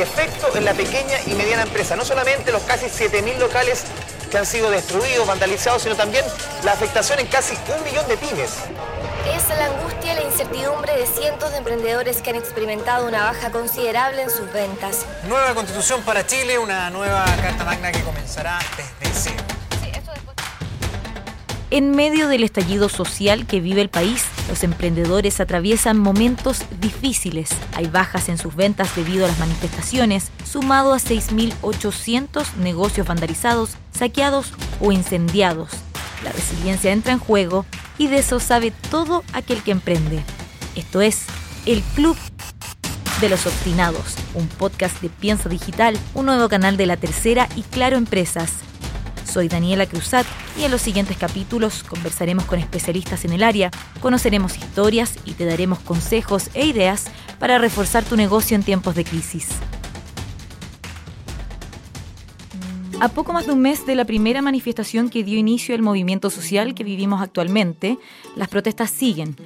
efecto en la pequeña y mediana empresa, no solamente los casi 7.000 locales que han sido destruidos, vandalizados, sino también la afectación en casi un millón de pymes. Es la angustia y la incertidumbre de cientos de emprendedores que han experimentado una baja considerable en sus ventas. Nueva constitución para Chile, una nueva carta magna que comenzará desde. En medio del estallido social que vive el país, los emprendedores atraviesan momentos difíciles. Hay bajas en sus ventas debido a las manifestaciones, sumado a 6.800 negocios vandalizados, saqueados o incendiados. La resiliencia entra en juego y de eso sabe todo aquel que emprende. Esto es El Club de los Obstinados, un podcast de Piensa Digital, un nuevo canal de La Tercera y Claro Empresas. Soy Daniela Cruzat y en los siguientes capítulos conversaremos con especialistas en el área, conoceremos historias y te daremos consejos e ideas para reforzar tu negocio en tiempos de crisis. A poco más de un mes de la primera manifestación que dio inicio al movimiento social que vivimos actualmente, las protestas siguen.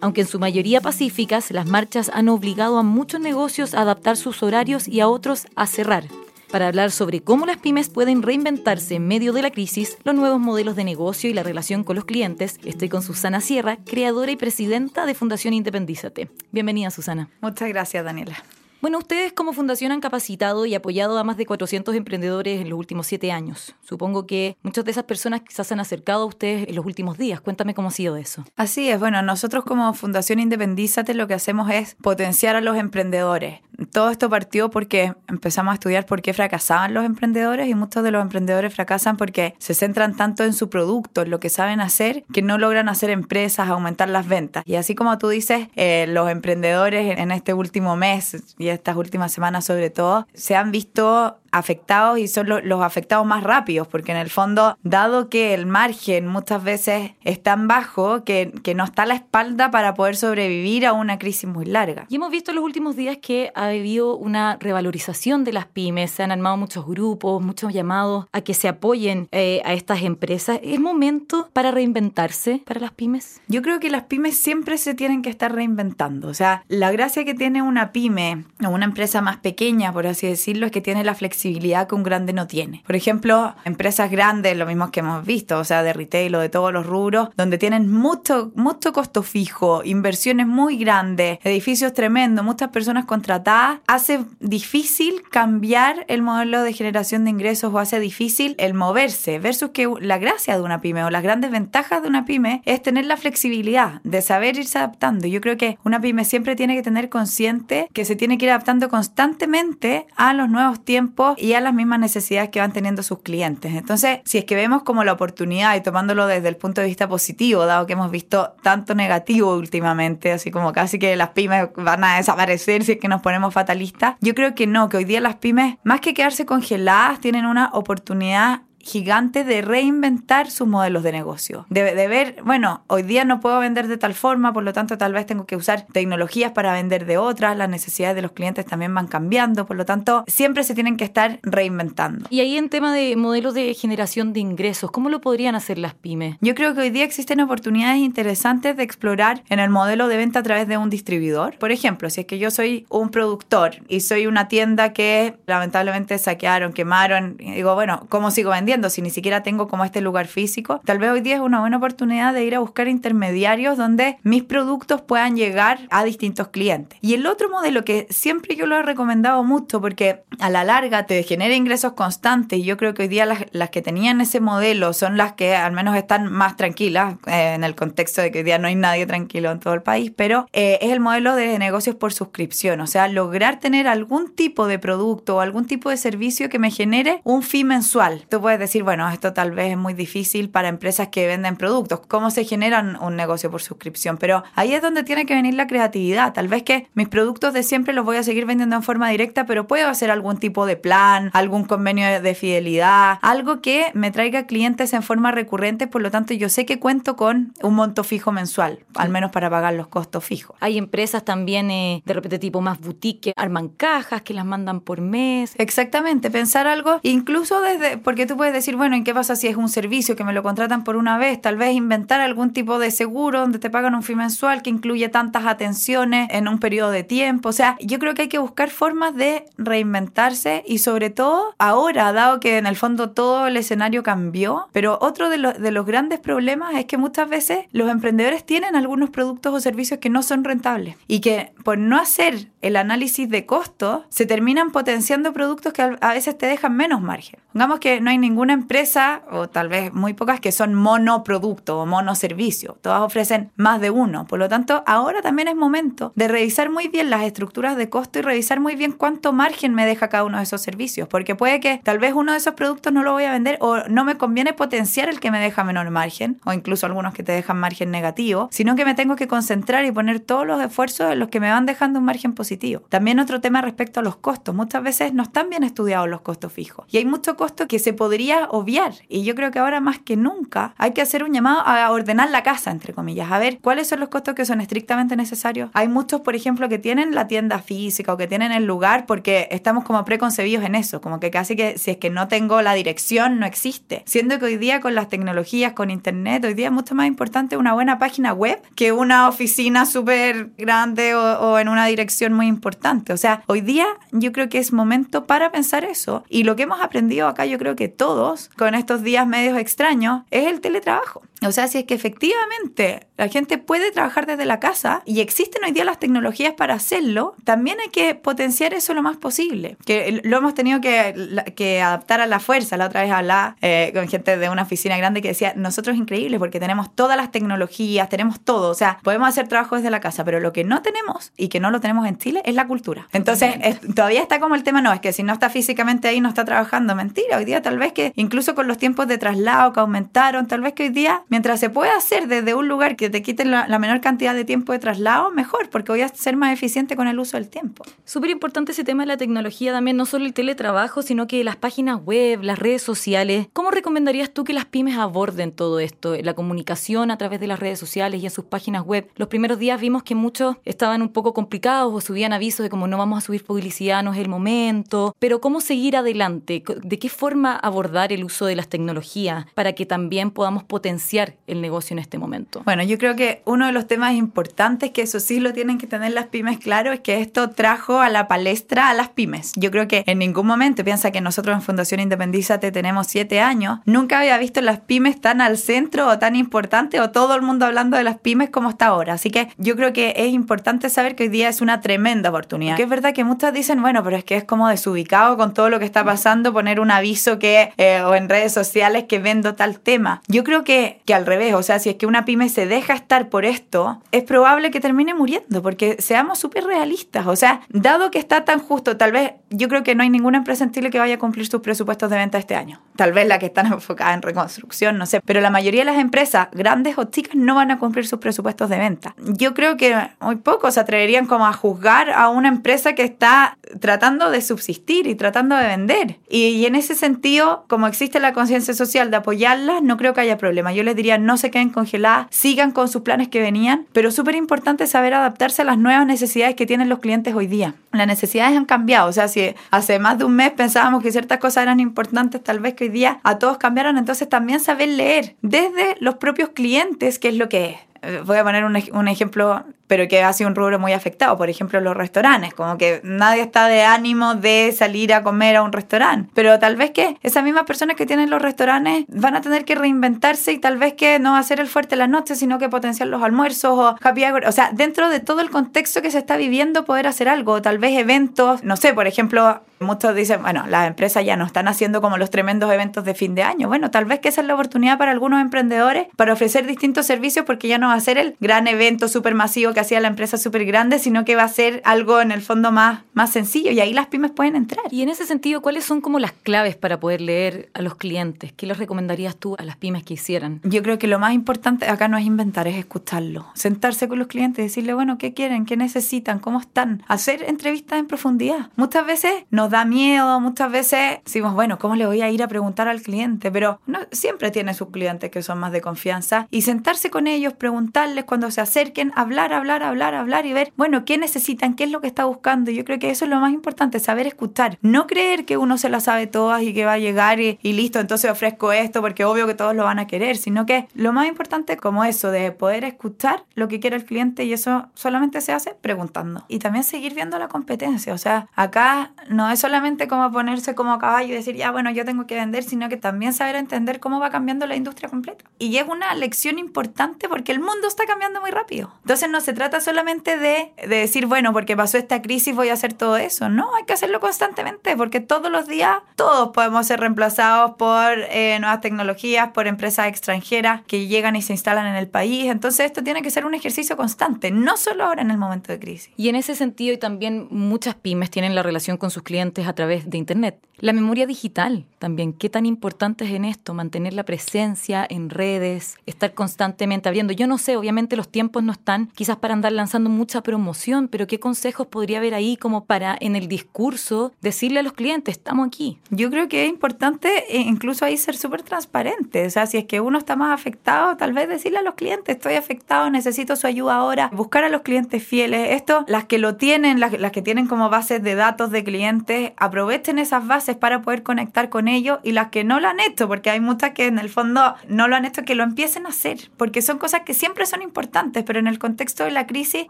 Aunque en su mayoría pacíficas, las marchas han obligado a muchos negocios a adaptar sus horarios y a otros a cerrar. Para hablar sobre cómo las pymes pueden reinventarse en medio de la crisis, los nuevos modelos de negocio y la relación con los clientes, estoy con Susana Sierra, creadora y presidenta de Fundación Independízate. Bienvenida, Susana. Muchas gracias, Daniela. Bueno, ustedes como fundación han capacitado y apoyado a más de 400 emprendedores en los últimos siete años. Supongo que muchas de esas personas quizás se han acercado a ustedes en los últimos días. Cuéntame cómo ha sido eso. Así es, bueno, nosotros como Fundación Independízate lo que hacemos es potenciar a los emprendedores. Todo esto partió porque empezamos a estudiar por qué fracasaban los emprendedores y muchos de los emprendedores fracasan porque se centran tanto en su producto, en lo que saben hacer, que no logran hacer empresas, aumentar las ventas. Y así como tú dices, eh, los emprendedores en este último mes y estas últimas semanas sobre todo, se han visto afectados y son los afectados más rápidos, porque en el fondo, dado que el margen muchas veces es tan bajo que, que no está a la espalda para poder sobrevivir a una crisis muy larga. Y hemos visto en los últimos días que ha habido una revalorización de las pymes, se han armado muchos grupos, muchos llamados a que se apoyen eh, a estas empresas. ¿Es momento para reinventarse para las pymes? Yo creo que las pymes siempre se tienen que estar reinventando. O sea, la gracia que tiene una pyme una empresa más pequeña, por así decirlo, es que tiene la flexibilidad que un grande no tiene. Por ejemplo, empresas grandes, lo mismo que hemos visto, o sea, de retail o de todos los rubros, donde tienen mucho, mucho costo fijo, inversiones muy grandes, edificios tremendos, muchas personas contratadas, hace difícil cambiar el modelo de generación de ingresos o hace difícil el moverse, versus que la gracia de una pyme o las grandes ventajas de una pyme es tener la flexibilidad de saber irse adaptando. Yo creo que una pyme siempre tiene que tener consciente que se tiene que ir adaptando constantemente a los nuevos tiempos y a las mismas necesidades que van teniendo sus clientes. Entonces, si es que vemos como la oportunidad y tomándolo desde el punto de vista positivo, dado que hemos visto tanto negativo últimamente, así como casi que las pymes van a desaparecer si es que nos ponemos fatalistas, yo creo que no, que hoy día las pymes, más que quedarse congeladas, tienen una oportunidad gigante de reinventar sus modelos de negocio. De, de, ver, bueno, hoy día no puedo vender de tal forma, por lo tanto tal vez tengo que usar tecnologías para vender de otras, las necesidades de los clientes también van cambiando, por lo tanto siempre se tienen que estar reinventando. Y ahí en tema de modelos de generación de ingresos, ¿cómo lo podrían hacer las pymes? Yo creo que hoy día existen oportunidades interesantes de explorar en el modelo de venta a través de un distribuidor. Por ejemplo, si es que yo soy un productor y soy una tienda que lamentablemente saquearon, quemaron, digo, bueno, ¿cómo sigo vendiendo? Si ni siquiera tengo como este lugar físico. Tal vez hoy día es una buena oportunidad de ir a buscar intermediarios donde mis productos puedan llegar a distintos clientes. Y el otro modelo que siempre yo lo he recomendado mucho porque a la larga te genera ingresos constantes y yo creo que hoy día las, que tenían ese modelo son las que al menos están más tranquilas eh, en el contexto de que hoy día no hay nadie tranquilo en todo el país, pero eh, es el modelo de negocios por suscripción, o sea, lograr tener algún tipo de producto o algún tipo de servicio que me genere un fee mensual. Tú puedes decir, bueno, esto tal vez es muy difícil para empresas que venden productos, cómo se generan un negocio por suscripción, pero ahí es donde tiene que venir la creatividad. Tal vez que mis productos de siempre los voy a seguir vendiendo en forma directa, pero puedo hacer algún tipo de plan, algún convenio de fidelidad, algo que me traiga clientes en forma recurrente, por lo tanto yo sé que cuento con un monto fijo mensual, al menos para pagar los costos fijos. Hay empresas también eh, de repente tipo más boutique que arman cajas, que las mandan por mes. Exactamente, pensar algo, incluso desde, porque tú puedes decir, bueno, ¿en qué pasa si es un servicio que me lo contratan por una vez? Tal vez inventar algún tipo de seguro donde te pagan un fee mensual que incluye tantas atenciones en un periodo de tiempo. O sea, yo creo que hay que buscar formas de reinventarse y sobre todo ahora, dado que en el fondo todo el escenario cambió, pero otro de, de los grandes problemas es que muchas veces los emprendedores tienen algunos productos o servicios que no son rentables y que por no hacer el análisis de costo se terminan potenciando productos que a veces te dejan menos margen. Pongamos que no hay ninguna empresa, o tal vez muy pocas, que son monoproducto o monoservicio. Todas ofrecen más de uno. Por lo tanto, ahora también es momento de revisar muy bien las estructuras de costo y revisar muy bien cuánto margen me deja cada uno de esos servicios. Porque puede que tal vez uno de esos productos no lo voy a vender o no me conviene potenciar el que me deja menor margen, o incluso algunos que te dejan margen negativo, sino que me tengo que concentrar y poner todos los esfuerzos en los que me van dejando un margen positivo. También otro tema respecto a los costos. Muchas veces no están bien estudiados los costos fijos. Y hay mucho costo que se podría obviar. Y yo creo que ahora más que nunca hay que hacer un llamado a ordenar la casa, entre comillas, a ver cuáles son los costos que son estrictamente necesarios. Hay muchos, por ejemplo, que tienen la tienda física o que tienen el lugar porque estamos como preconcebidos en eso, como que casi que si es que no tengo la dirección no existe. Siendo que hoy día con las tecnologías, con internet, hoy día es mucho más importante una buena página web que una oficina súper grande o, o en una dirección muy importante. O sea, hoy día yo creo que es momento para pensar eso. Y lo que hemos aprendido acá yo creo que todos con estos días medios extraños es el teletrabajo. O sea, si es que efectivamente la gente puede trabajar desde la casa y existen hoy día las tecnologías para hacerlo, también hay que potenciar eso lo más posible. Que lo hemos tenido que, adaptar a la fuerza. La otra vez hablaba eh, con gente de una oficina grande que decía, nosotros es increíble porque tenemos todas las tecnologías, tenemos todo. O sea, podemos hacer trabajo desde la casa, pero lo que no tenemos y que no lo tenemos en Chile es la cultura. Entonces, todavía está como el tema, no, es que si no está físicamente ahí, no está trabajando. Mentira, hoy día tal vez que incluso con los tiempos de traslado que aumentaron, tal vez que hoy día Mientras se pueda hacer desde un lugar que te quite la, menor cantidad de tiempo de traslado, mejor, porque voy a ser más eficiente con el uso del tiempo. Súper importante ese tema de la tecnología también, no solo el teletrabajo, sino que las páginas web, las redes sociales. ¿Cómo recomendarías tú que las pymes aborden todo esto? La comunicación a través de las redes sociales y en sus páginas web. Los primeros días vimos que muchos estaban un poco complicados o subían avisos de como no vamos a subir publicidad, no es el momento. Pero ¿cómo seguir adelante? ¿De qué forma abordar el uso de las tecnologías para que también podamos potenciar el negocio en este momento? Bueno, yo creo que uno de los temas importantes, que eso sí lo tienen que tener las pymes claro, es que esto trajo a la palestra a las pymes. Yo creo que en ningún momento, piensa que nosotros en Fundación Independízate tenemos siete años, nunca había visto las pymes tan al centro o tan importante o todo el mundo hablando de las pymes como está ahora. Así que yo creo que es importante saber que hoy día es una tremenda oportunidad. Que es verdad que muchas dicen, bueno, pero es que es como desubicado con todo lo que está pasando poner un aviso que eh, o en redes sociales que vendo tal tema. Yo creo que al revés, o sea, si es que una pyme se deja estar por esto, es probable que termine muriendo, porque seamos súper realistas, o sea, dado que está tan justo, tal vez yo creo que no hay ninguna empresa en Chile que vaya a cumplir sus presupuestos de venta este año, tal vez la que están enfocadas en reconstrucción, no sé, pero la mayoría de las empresas, grandes o chicas, no van a cumplir sus presupuestos de venta. Yo creo que muy pocos se atreverían como a juzgar a una empresa que está tratando de subsistir y tratando de vender. Y, y en ese sentido, como existe la conciencia social de apoyarlas, no creo que haya problema. Yo les no se queden congeladas, sigan con sus planes que venían, pero súper importante saber adaptarse a las nuevas necesidades que tienen los clientes hoy día. Las necesidades han cambiado, o sea, si hace más de un mes pensábamos que ciertas cosas eran importantes, tal vez que hoy día a todos cambiaron, entonces también saber leer desde los propios clientes qué es lo que es eh, voy a poner un, ejemplo pero que ha sido un rubro muy afectado. Por ejemplo, los restaurantes, como que nadie está de ánimo de salir a comer a un restaurante. Pero tal vez que esas mismas personas que tienen los restaurantes van a tener que reinventarse y tal vez que no ser el fuerte la noche, sino que potenciar los almuerzos o happy hour. O sea, dentro de todo el contexto que se está viviendo, poder hacer algo. Tal vez eventos, no sé, por ejemplo, muchos dicen, bueno, las empresas ya no están haciendo como los tremendos eventos de fin de año. Bueno, tal vez que esa es la oportunidad para algunos emprendedores para ofrecer distintos servicios porque ya no va a ser el gran evento supermasivo que hacía la empresa súper grande, sino que va a ser algo en el fondo más, más sencillo y ahí las pymes pueden entrar. Y en ese sentido, ¿cuáles son como las claves para poder leer a los clientes? ¿Qué les recomendarías tú a las pymes que hicieran? Yo creo que lo más importante acá no es inventar, es escucharlo. Sentarse con los clientes, decirle, bueno, ¿qué quieren? ¿Qué necesitan? ¿Cómo están? Hacer entrevistas en profundidad. Muchas veces nos da miedo, muchas veces decimos, bueno, ¿cómo le voy a ir a preguntar al cliente? Pero no, siempre tiene sus clientes que son más de confianza y sentarse con ellos, preguntarles cuando se acerquen, hablar, hablar hablar, hablar, hablar y ver, bueno, qué necesitan, qué es lo que está buscando. Yo creo que eso es lo más importante, saber escuchar. No creer que uno se la sabe todas y que va a llegar y, y listo, entonces ofrezco esto porque obvio que todos lo van a querer, sino que lo más importante como eso, de poder escuchar lo que quiere el cliente y eso solamente se hace preguntando. Y también seguir viendo la competencia. O sea, acá no es solamente como ponerse como caballo y decir, ya, bueno, yo tengo que vender, sino que también saber entender cómo va cambiando la industria completa. Y es una lección importante porque el mundo está cambiando muy rápido. Entonces no se trata solamente de, de decir, bueno, porque pasó esta crisis voy a hacer todo eso. No, hay que hacerlo constantemente porque todos los días todos podemos ser reemplazados por eh, nuevas tecnologías, por empresas extranjeras que llegan y se instalan en el país. Entonces esto tiene que ser un ejercicio constante, no solo ahora en el momento de crisis. Y en ese sentido, y también muchas pymes tienen la relación con sus clientes a través de Internet. La memoria digital también, ¿qué tan importante es en esto? Mantener la presencia en redes, estar constantemente abriendo. Yo no sé, obviamente los tiempos no están quizás para andar lanzando mucha promoción, pero ¿qué consejos podría haber ahí como para en el discurso decirle a los clientes, estamos aquí? Yo creo que es importante eh, incluso ahí ser súper transparente. O sea, si es que uno está más afectado, tal vez decirle a los clientes, estoy afectado, necesito su ayuda ahora. Buscar a los clientes fieles. Esto, las que lo tienen, las, las que tienen como bases de datos de clientes, aprovechen esas bases para poder conectar con ellos y las que no lo han hecho, porque hay muchas que en el fondo no lo han hecho, que lo empiecen a hacer, porque son cosas que siempre son importantes, pero en el contexto la crisis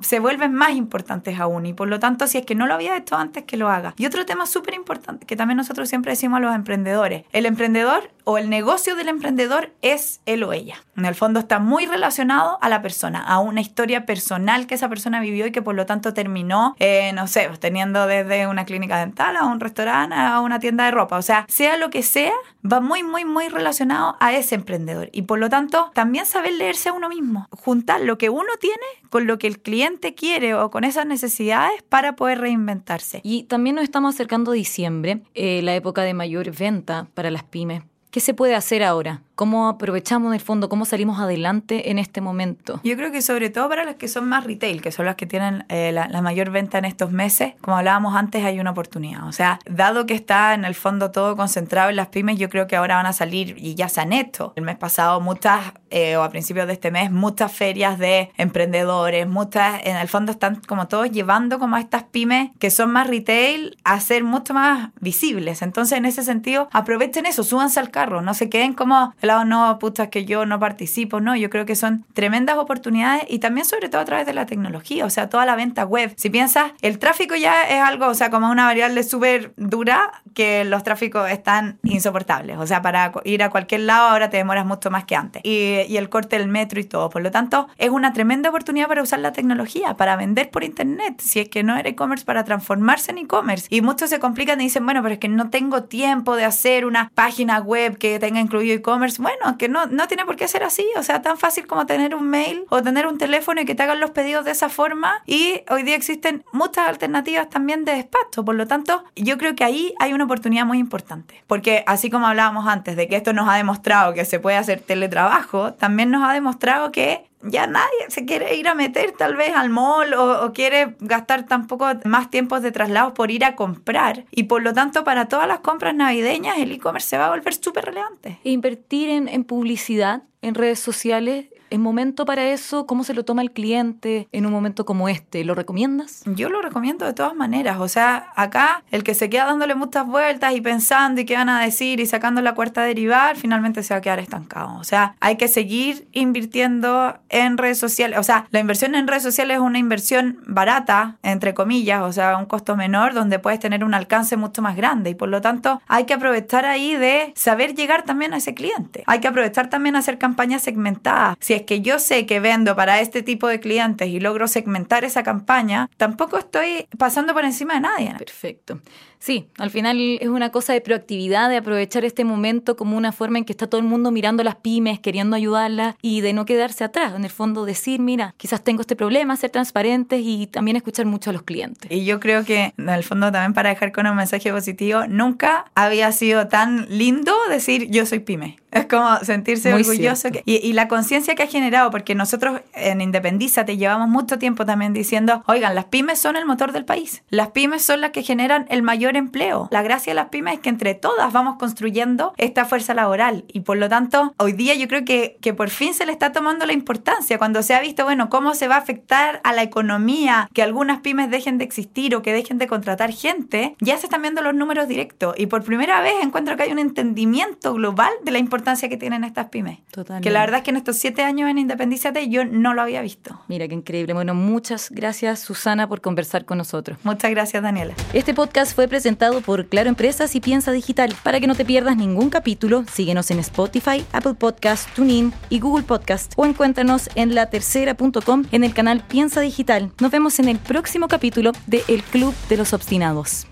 se vuelven más importantes aún y por lo tanto si es que no lo había hecho antes, que lo haga. Y otro tema súper importante que también nosotros siempre decimos a los emprendedores, el emprendedor o el negocio del emprendedor es él o ella. En el fondo está muy relacionado a la persona, a una historia personal que esa persona vivió y que por lo tanto terminó, eh, no sé, teniendo desde una clínica dental a un restaurante, a una tienda de ropa. O sea, sea lo que sea, va muy, muy, muy relacionado a ese emprendedor. Y por lo tanto, también saber leerse a uno mismo. Juntar lo que uno tiene con lo que el cliente quiere o con esas necesidades para poder reinventarse. Y también nos estamos acercando a diciembre, eh, la época de mayor venta para las pymes. ¿Qué se puede hacer ahora? ¿Cómo aprovechamos el fondo? ¿Cómo salimos adelante en este momento? Yo creo que sobre todo para las que son más retail, que son las que tienen eh, la, la, mayor venta en estos meses, como hablábamos antes, hay una oportunidad. O sea, dado que está en el fondo todo concentrado en las pymes, yo creo que ahora van a salir y ya se han hecho. El mes pasado muchas, eh, o a principios de este mes, muchas ferias de emprendedores, muchas, en el fondo están como todos llevando como a estas pymes que son más retail a ser mucho más visibles. Entonces, en ese sentido, aprovechen eso, súbanse al carro, no se queden como lado, no, putas que yo no participo, no, yo creo que son tremendas oportunidades y también sobre todo a través de la tecnología, o sea, toda la venta web. Si piensas, el tráfico ya es algo, o sea, como una variable súper dura que los tráficos están insoportables, o sea, para ir a cualquier lado ahora te demoras mucho más que antes. Y, y el corte del metro y todo, por lo tanto, es una tremenda oportunidad para usar la tecnología, para vender por internet, si es que no era e-commerce, para transformarse en e-commerce. Y muchos se complican y dicen, bueno, pero es que no tengo tiempo de hacer una página web que tenga incluido e-commerce bueno, que no, no tiene por qué ser así, o sea, tan fácil como tener un mail o tener un teléfono y que te hagan los pedidos de esa forma y hoy día existen muchas alternativas también de despacho, por lo tanto, yo creo que ahí hay una oportunidad muy importante, porque así como hablábamos antes de que esto nos ha demostrado que se puede hacer teletrabajo, también nos ha demostrado que ya nadie se quiere ir a meter tal vez al mall o, quiere gastar tampoco más tiempos de traslado por ir a comprar. Y por lo tanto, para todas las compras navideñas, el e-commerce se va a volver súper relevante. E invertir en, en publicidad en redes sociales ¿Es momento para eso? ¿Cómo se lo toma el cliente en un momento como este? ¿Lo recomiendas? Yo lo recomiendo de todas maneras. O sea, acá el que se queda dándole muchas vueltas y pensando y qué van a decir y sacando la cuarta derivada, finalmente se va a quedar estancado. O sea, hay que seguir invirtiendo en redes sociales. O sea, la inversión en redes sociales es una inversión barata, entre comillas, o sea, un costo menor donde puedes tener un alcance mucho más grande y por lo tanto hay que aprovechar ahí de saber llegar también a ese cliente. Hay que aprovechar también a hacer campañas segmentadas. Es que yo sé que vendo para este tipo de clientes y logro segmentar esa campaña, tampoco estoy pasando por encima de nadie. Perfecto. Sí, al final es una cosa de proactividad, de aprovechar este momento como una forma en que está todo el mundo mirando las pymes, queriendo ayudarlas y de no quedarse atrás. En el fondo decir, mira, quizás tengo este problema, ser transparentes y también escuchar mucho a los clientes. Y yo creo que en el fondo también para dejar con un mensaje positivo, nunca había sido tan lindo decir yo soy pyme. Es como sentirse Muy orgulloso. que- y, y la conciencia que ha generado, porque nosotros en Independízate llevamos mucho tiempo también diciendo, oigan, las pymes son el motor del país. Las pymes son las que generan el mayor empleo. La gracia de las pymes es que entre todas vamos construyendo esta fuerza laboral. Y por lo tanto, hoy día yo creo que, que por fin se le está tomando la importancia. Cuando se ha visto, bueno, cómo se va a afectar a la economía que algunas pymes dejen de existir o que dejen de contratar gente, ya se están viendo los números directos. Y por primera vez encuentro que hay un entendimiento global de la importancia que tienen estas pymes. Totalmente. Que la verdad es que en estos siete años en Independízate yo no lo había visto. Mira qué increíble. Bueno, muchas gracias Susana por conversar con nosotros. Muchas gracias, Daniela. Este podcast fue presentado por Claro Empresas y Piensa Digital. Para que no te pierdas ningún capítulo, síguenos en Spotify, Apple Podcast, TuneIn y Google Podcast o encuéntranos en latercera.com en el canal Piensa Digital. Nos vemos en el próximo capítulo de El Club de los Obstinados.